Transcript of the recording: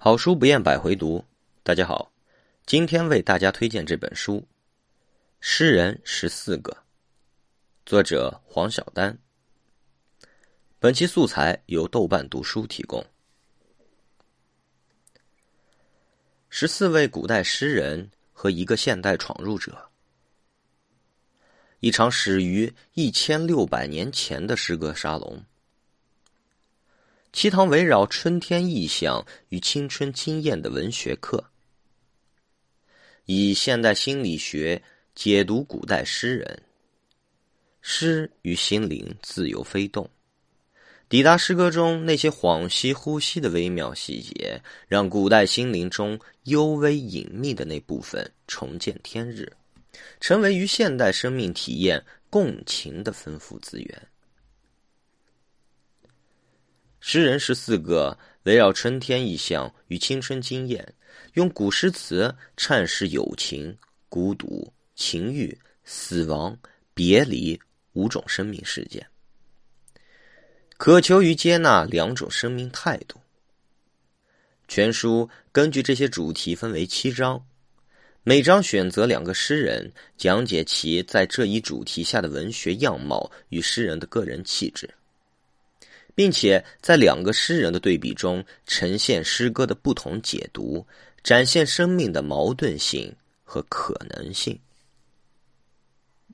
好书不厌百回读，大家好，今天为大家推荐这本书《诗人十四个》，作者黄晓丹。本期素材由豆瓣读书提供。十四位古代诗人和一个现代闯入者，一场始于一千六百年前的诗歌沙龙。其堂围绕春天意象与青春经验的文学课，以现代心理学解读古代诗人，诗与心灵自由飞动，抵达诗歌中那些恍兮呼吸的微妙细节，让古代心灵中幽微隐秘的那部分重见天日，成为与现代生命体验共情的丰富资源。诗人十四个围绕春天意象与青春经验，用古诗词阐释友情、孤独、情欲、死亡、别离五种生命事件，渴求于接纳两种生命态度。全书根据这些主题分为七章，每章选择两个诗人，讲解其在这一主题下的文学样貌与诗人的个人气质。并且在两个诗人的对比中呈现诗歌的不同解读，展现生命的矛盾性和可能性。